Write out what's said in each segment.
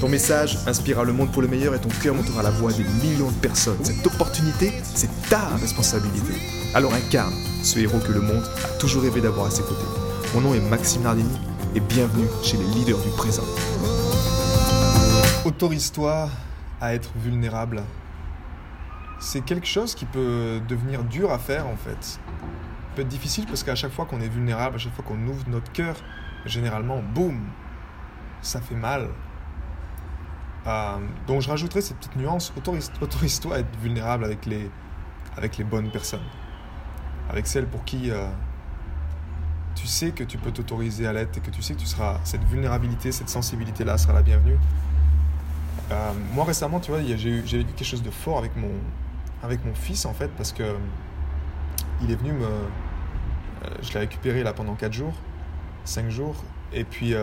Ton message inspirera le monde pour le meilleur et ton cœur montera la voix des millions de personnes. Cette opportunité, c'est ta responsabilité. Alors incarne ce héros que le monde a toujours rêvé d'avoir à ses côtés. Mon nom est Maxime Nardini et bienvenue chez les leaders du présent. Autorise-toi à être vulnérable. C'est quelque chose qui peut devenir dur à faire en fait. Peut être difficile parce qu'à chaque fois qu'on est vulnérable, à chaque fois qu'on ouvre notre cœur, généralement, boum, ça fait mal. Euh, donc je rajouterai cette petite nuance, autorise-toi à être vulnérable avec les, avec les bonnes personnes. Avec celles pour qui euh, tu sais que tu peux t'autoriser à l'être et que tu sais que tu seras, cette vulnérabilité, cette sensibilité-là sera la bienvenue. Euh, moi récemment, tu vois, j'ai vécu quelque chose de fort avec mon, avec mon fils en fait, parce que il est venu me... je l'ai récupéré là pendant 4 jours, 5 jours, et puis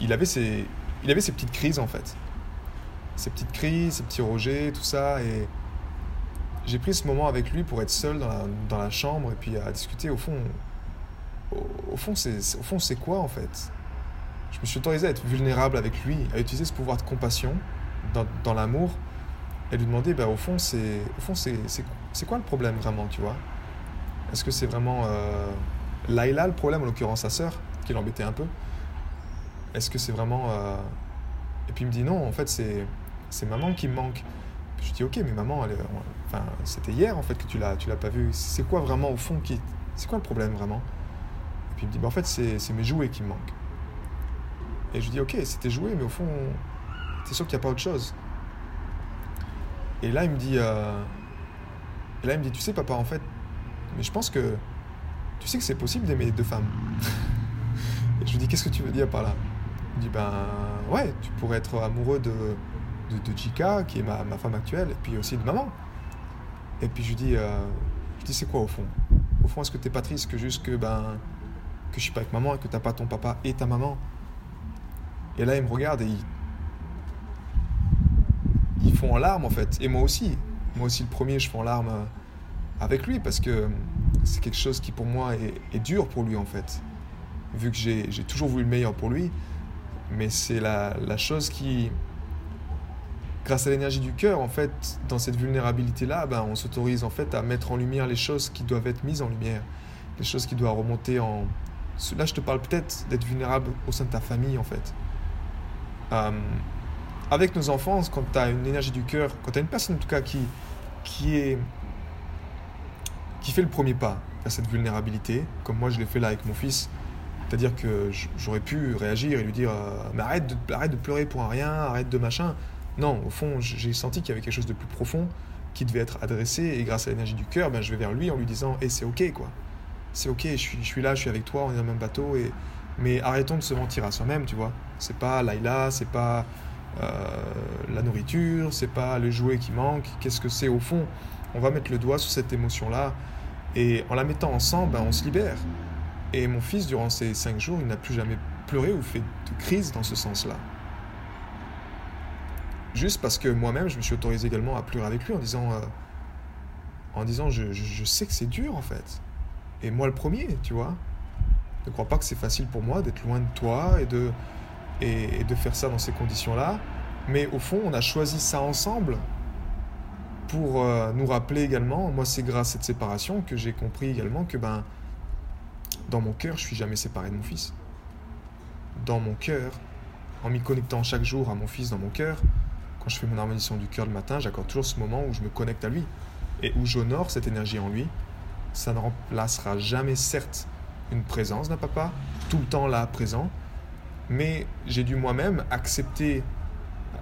il avait ses il avait ces petites crises en fait. Ces petites crises, ces petits rejets, tout ça. Et j'ai pris ce moment avec lui pour être seul dans la, chambre et puis à discuter. Au fond, au, au fond, c'est quoi en fait? Je me suis autorisé à être vulnérable avec lui, à utiliser ce pouvoir de compassion dans, l'amour et lui demander, bah, au fond, c'est, quoi le problème vraiment, tu vois? Est-ce que c'est vraiment euh, Laila le problème, en l'occurrence sa sœur, qui l'embêtait un peu? Est-ce que c'est vraiment. Euh, et puis il me dit non, en fait, c'est, c'est maman qui me manque. Je dis ok, mais maman, enfin, c'était hier en fait que tu l'as, pas vue. C'est quoi vraiment au fond qui. C'est quoi le problème vraiment? Et puis il me dit bah, en fait, c'est, c'est mes jouets qui me manquent. Et je dis ok, c'était jouets, mais au fond, t'es sûr qu'il n'y a pas autre chose? Et là, il me dit. Euh, et là, il me dit tu sais, papa, en fait, mais je pense que. Tu sais que c'est possible d'aimer deux femmes. et je lui dis qu'est-ce que tu veux dire par là? Il dit ben ouais, tu pourrais être amoureux de, de, Chica, qui est ma, ma, femme actuelle, et puis aussi de maman. Et puis je lui dis, euh, je dis c'est quoi au fond? Au fond, est-ce que t'es pas triste que juste que ben que je suis pas avec maman et que t'as pas ton papa et ta maman? Et là, il me regarde et il, ils font en larmes en fait. Et moi aussi, moi aussi le premier, je fais en larmes euh, avec lui parce que c'est quelque chose qui pour moi est, est dur pour lui en fait. Vu que j'ai toujours voulu le meilleur pour lui, mais c'est la, la, chose qui, grâce à l'énergie du cœur, en fait, dans cette vulnérabilité-là, ben, on s'autorise en fait à mettre en lumière les choses qui doivent être mises en lumière, les choses qui doivent remonter en... Là, je te parle peut-être d'être vulnérable au sein de ta famille, en fait. Euh, avec nos enfants, quand tu as une énergie du cœur, quand tu as une personne en tout cas qui, qui, est, qui fait le premier pas vers cette vulnérabilité, comme moi je l'ai fait là avec mon fils, c'est-à-dire que j'aurais pu réagir et lui dire euh, Mais arrête de, pleurer pour un rien, arrête de machin. Non, au fond, j'ai senti qu'il y avait quelque chose de plus profond qui devait être adressé et grâce à l'énergie du cœur, ben, je vais vers lui en lui disant Et c'est ok quoi. C'est ok, je suis, là, je suis avec toi, on est dans le même bateau. Mais arrêtons de se mentir à soi-même, tu vois. C'est pas Laila, c'est pas euh, la nourriture, c'est pas le jouet qui manque. Qu'est-ce que c'est au fond? On va mettre le doigt sur cette émotion-là et en la mettant ensemble, ben, on se libère. Et mon fils, durant ces cinq jours, il n'a plus jamais pleuré ou fait de crise dans ce sens-là. Juste parce que moi-même, je me suis autorisé également à pleurer avec lui en disant, euh, en disant je, sais que c'est dur en fait. Et moi le premier, tu vois. Ne crois pas que c'est facile pour moi d'être loin de toi et de, et, de faire ça dans ces conditions-là. Mais au fond, on a choisi ça ensemble pour euh, nous rappeler également, moi c'est grâce à cette séparation que j'ai compris également que ben, dans mon cœur, je suis jamais séparé de mon fils. Dans mon cœur, en m'y connectant chaque jour à mon fils dans mon cœur, quand je fais mon harmonisation du cœur le matin, j'accorde toujours ce moment où je me connecte à lui et où j'honore cette énergie en lui. Ça ne remplacera jamais, certes, une présence d'un papa, tout le temps là, présent, mais j'ai dû moi-même accepter,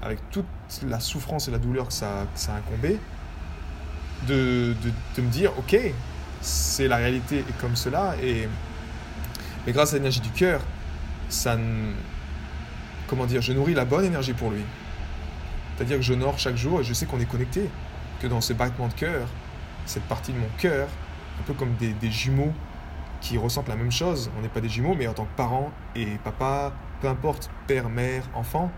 avec toute la souffrance et la douleur que ça, ça a incombé, de, de, de me dire, ok, c'est la réalité comme cela, et mais grâce à l'énergie du cœur, ça. Comment dire Je nourris la bonne énergie pour lui. C'est-à-dire que j'honore chaque jour et je sais qu'on est connecté, que dans ce battement de cœur, cette partie de mon cœur, un peu comme des, des jumeaux qui ressentent la même chose, on n'est pas des jumeaux, mais en tant que parents et papa, peu importe, père, mère, enfant,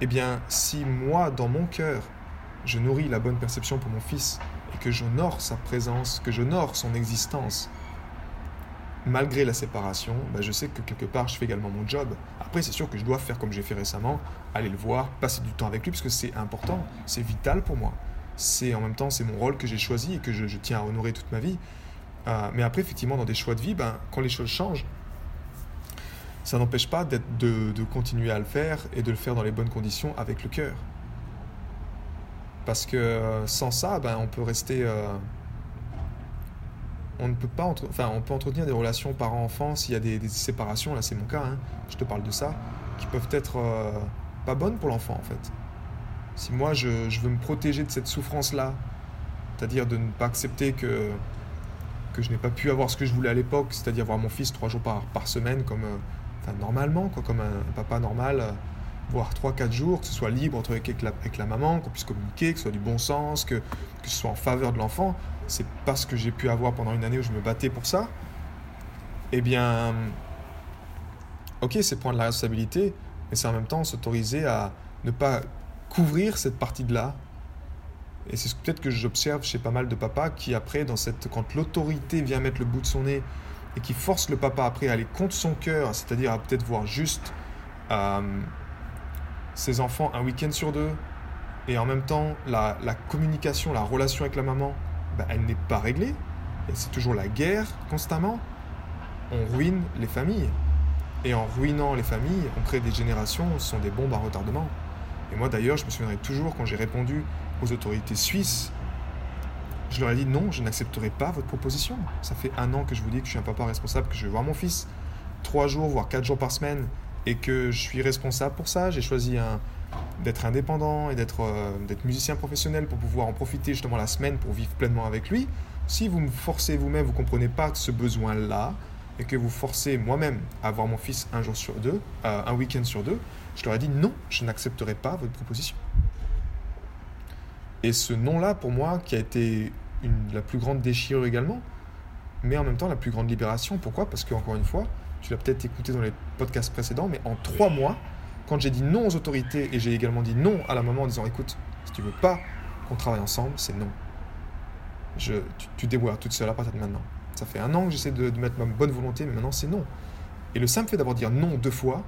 eh bien, si moi, dans mon cœur, je nourris la bonne perception pour mon fils et que j'honore sa présence, que j'honore son existence, malgré la séparation, bah, je sais que quelque part je fais également mon job. Après, c'est sûr que je dois faire comme j'ai fait récemment, aller le voir, passer du temps avec lui, parce que c'est important, c'est vital pour moi. C'est en même temps, c'est mon rôle que j'ai choisi et que je, tiens à honorer toute ma vie. Euh, mais après, effectivement, dans des choix de vie, ben, quand les choses changent, ça n'empêche pas de, de continuer à le faire et de le faire dans les bonnes conditions avec le cœur. Parce que euh, sans ça, ben, on peut rester. Euh, on ne peut pas. enfin, on peut entretenir des relations parents-enfants s'il y a des, séparations. Là, c'est mon cas. Hein, je te parle de ça. Qui peuvent être euh, pas bonnes pour l'enfant, en fait. Si moi, je, veux me protéger de cette souffrance-là, c'est-à-dire de ne pas accepter que, que je n'ai pas pu avoir ce que je voulais à l'époque, c'est-à-dire voir mon fils trois jours par, semaine, comme. enfin, normalement, quoi, comme un papa normal voire 3-4 jours, que ce soit libre entre avec la, avec la maman, qu'on puisse communiquer, que ce soit du bon sens, que, que ce soit en faveur de l'enfant, c'est parce que j'ai pu avoir pendant une année où je me battais pour ça, eh bien, ok, c'est prendre la responsabilité, mais c'est en même temps s'autoriser à ne pas couvrir cette partie de là. Et c'est peut-être que j'observe chez pas mal de papas qui après, dans cette, quand l'autorité vient mettre le bout de son nez et qui force le papa après à aller contre son cœur, c'est-à-dire à, peut-être voir juste euh, ses enfants un week-end sur deux, et en même temps, la, communication, la relation avec la maman, bah, elle n'est pas réglée. Et c'est toujours la guerre constamment. On ruine les familles. Et en ruinant les familles, on crée des générations, ce sont des bombes à retardement. Et moi d'ailleurs, je me souviendrai toujours quand j'ai répondu aux autorités suisses, je leur ai dit non, je n'accepterai pas votre proposition. Ça fait un an que je vous dis que je suis un papa responsable, que je vais voir mon fils. Trois jours, voire quatre jours par semaine, et que je suis responsable pour ça. J'ai choisi d'être indépendant et euh, d'être musicien professionnel pour pouvoir en profiter justement la semaine pour vivre pleinement avec lui. Si vous me forcez vous-même, vous ne comprenez pas ce besoin-là, et que vous forcez moi-même à voir mon fils un jour sur deux, euh, un week-end sur deux, je leur ai dit non, je n'accepterai pas votre proposition. Et ce non-là, pour moi, qui a été la plus grande déchirure également, mais en même temps la plus grande libération. Pourquoi? Parce qu'encore une fois, tu l'as peut-être écouté dans les podcasts précédents, mais en trois mois, quand j'ai dit non aux autorités et j'ai également dit non à la maman en disant écoute, si tu veux pas qu'on travaille ensemble, c'est non. Je, tu, tu débrouilles toute seule à partir de maintenant. Ça fait un an que j'essaie de, mettre ma bonne volonté, mais maintenant c'est non. Et le simple fait d'avoir dit non deux fois,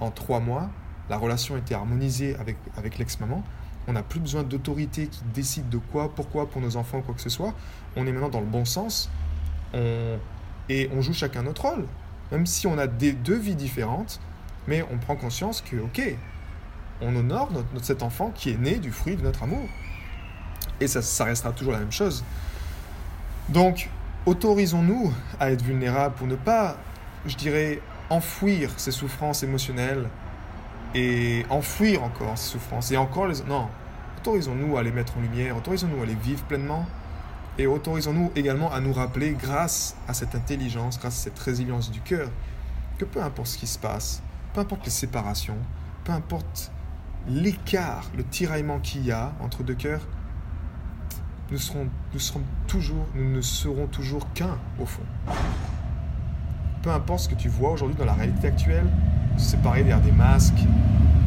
en trois mois, la relation était harmonisée avec, avec l'ex-maman. On n'a plus besoin d'autorité qui décide de quoi, pourquoi pour nos enfants, quoi que ce soit. On est maintenant dans le bon sens. Et on joue chacun notre rôle même si on a des deux vies différentes, mais on prend conscience que, ok, on honore cet enfant qui est né du fruit de notre amour. Et ça, ça restera toujours la même chose. Donc, autorisons-nous à être vulnérables pour ne pas, je dirais, enfouir ces souffrances émotionnelles et enfouir encore ces souffrances et encore les... Non, autorisons-nous à les mettre en lumière, autorisons-nous à les vivre pleinement et autorisons-nous également à nous rappeler, grâce à cette intelligence, grâce à cette résilience du cœur, que peu importe ce qui se passe, peu importe les séparations, peu importe l'écart, le tiraillement qu'il y a entre deux cœurs, nous serons, nous serons toujours, nous ne serons toujours qu'un au fond. Peu importe ce que tu vois aujourd'hui dans la réalité actuelle, se séparer derrière des masques,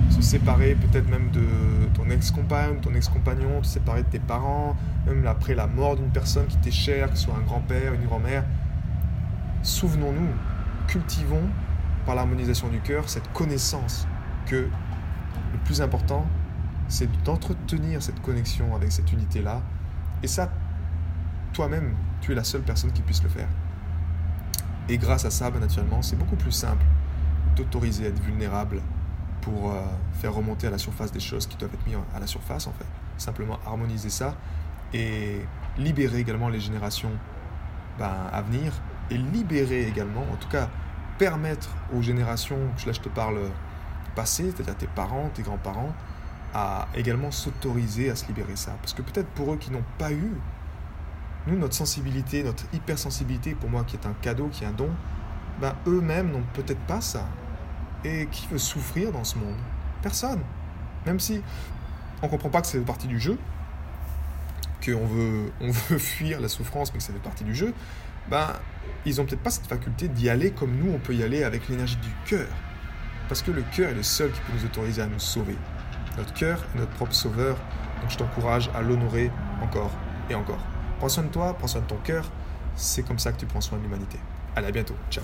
se séparer peut-être même de ton ex-compagne, ton ex-compagnon, te séparer de tes parents, même après la mort d'une personne qui t'est chère, que ce soit un grand-père, une grand-mère. Souvenons-nous, cultivons par l'harmonisation du cœur cette connaissance que le plus important, c'est d'entretenir cette connexion avec cette unité-là. Et ça, toi-même, tu es la seule personne qui puisse le faire. Et grâce à ça, ben, naturellement, c'est beaucoup plus simple d'autoriser à être vulnérable pour euh, faire remonter à la surface des choses qui doivent être mises à la surface, en fait. Simplement harmoniser ça et libérer également les générations ben, à venir et libérer également, en tout cas, permettre aux générations, là je te parle passées, c'est-à-dire tes parents, tes grands-parents, à également s'autoriser à se libérer ça. Parce que peut-être pour eux qui n'ont pas eu, nous, notre sensibilité, notre hypersensibilité, pour moi qui est un cadeau, qui est un don, ben, eux-mêmes n'ont peut-être pas ça. Et qui veut souffrir dans ce monde Personne. Même si on comprend pas que c'est partie du jeu, qu'on veut, on veut fuir la souffrance, mais que ça fait partie du jeu, ben, ils ont peut-être pas cette faculté d'y aller comme nous, on peut y aller avec l'énergie du cœur. Parce que le cœur est le seul qui peut nous autoriser à nous sauver. Notre cœur est notre propre sauveur, donc je t'encourage à l'honorer encore et encore. Prends soin de toi, prends soin de ton cœur, c'est comme ça que tu prends soin de l'humanité. Allez, à bientôt. Ciao.